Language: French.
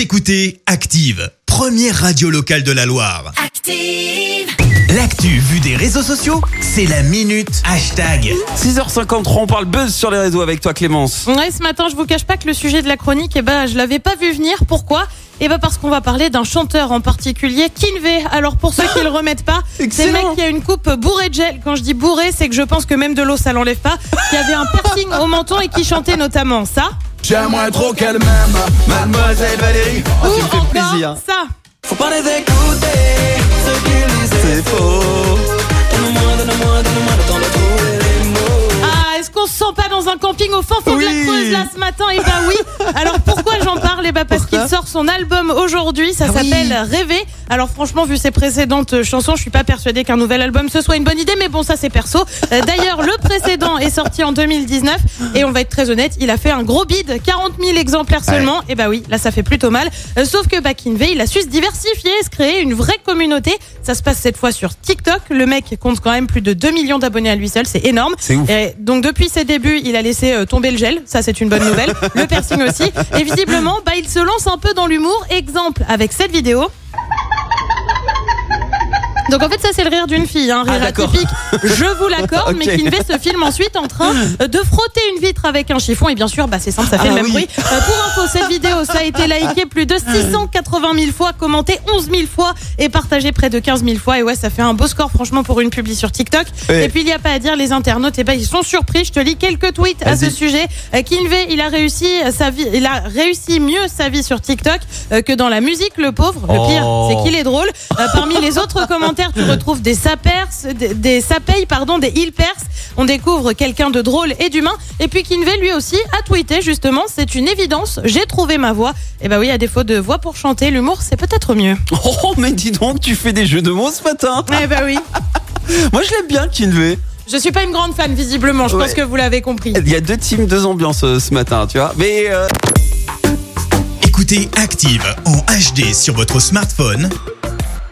Vous écoutez Active, première radio locale de la Loire. Active. L'actu vue des réseaux sociaux, c'est la minute hashtag. 6h53, on parle buzz sur les réseaux avec toi Clémence. Ouais, ce matin, je vous cache pas que le sujet de la chronique, eh ben, je l'avais pas vu venir. Pourquoi? Eh ben parce qu'on va parler d'un chanteur en particulier, Kinvey. Alors pour ceux qui le remettent pas, c'est le mec qui a une coupe bourrée de gel. Quand je dis bourré, c'est que je pense que même de l'eau ça l'enlève pas. Qui avait un piercing au menton et qui chantait notamment ça. J'aimerais trop qu'elle m'aime, mademoiselle Valérie. Ou tu me plaisir. ça. Faut pas les écouter, ce qu'ils disent C'est faux. Donne-moi, donne-moi, donne-moi le temps de trouver les mots. Ah, est-ce qu'on se sent pas dans un camping au fin fond de la Oui. Creuse là ce matin Eh ben oui. Alors pourquoi j'en parle Eh ben parce qu'il sort son album aujourd'hui. Ça Ah oui. s'appelle Rêver. Alors franchement, vu ses précédentes chansons, je suis pas persuadée qu'un nouvel album ce soit une bonne idée. Mais bon, ça c'est perso. Euh, D'ailleurs, le précédent est sorti en 2019 et on va être très honnête, il a fait un gros bid, 40 000 exemplaires seulement. Et bah oui, là ça fait plutôt mal. Euh, sauf que Bakinvey, il a su se diversifier, se créer une vraie communauté. Ça se passe cette fois sur TikTok. Le mec compte quand même plus de 2 millions d'abonnés à lui seul, c'est énorme. Ouf. Et donc depuis ses débuts, il a laissé euh, tomber le gel, ça c'est une bonne nouvelle. le piercing aussi. Et visiblement, bah, il se lance un peu dans l'humour. Exemple avec cette vidéo. Donc en fait ça c'est le rire d'une fille, un Ah, rire atypique, je vous l'accorde, mais. Kinvey se filme ensuite en train de frotter une vitre avec un chiffon et bien sûr bah c'est simple, ça fait Ah le même oui. bruit. Euh, pour info, cette vidéo ça a été liké plus de 680 000 fois, commenté 11 000 fois et partagé près de 15 000 fois et ouais ça fait un beau score franchement pour une publi sur TikTok. Et puis il n'y a pas à dire, les internautes eh ben ils sont surpris. Je te lis quelques tweets à ce sujet. Euh, Kinvey il a réussi sa vie, il a réussi mieux sa vie sur TikTok euh, que dans la musique, le pauvre. Le pire Oh. c'est qu'il est drôle. Euh, parmi les autres commentaires, tu retrouves des sapers, des, des sapeyes, pardon, des ilpers. On découvre quelqu'un de drôle et d'humain. Et puis Kinvey, lui aussi, a tweeté justement, c'est une évidence, j'ai trouvé ma voix. Et bah oui, à défaut de voix pour chanter, l'humour, c'est peut-être mieux. Oh mais dis donc, tu fais des jeux de mots ce matin. Eh bah oui. Moi je l'aime bien Kinvey. Je suis pas une grande fan, visiblement, je pense que vous l'avez compris. Il y a deux teams, deux ambiances euh, ce matin, tu vois. Mais euh, Écoutez Active en HD sur votre smartphone,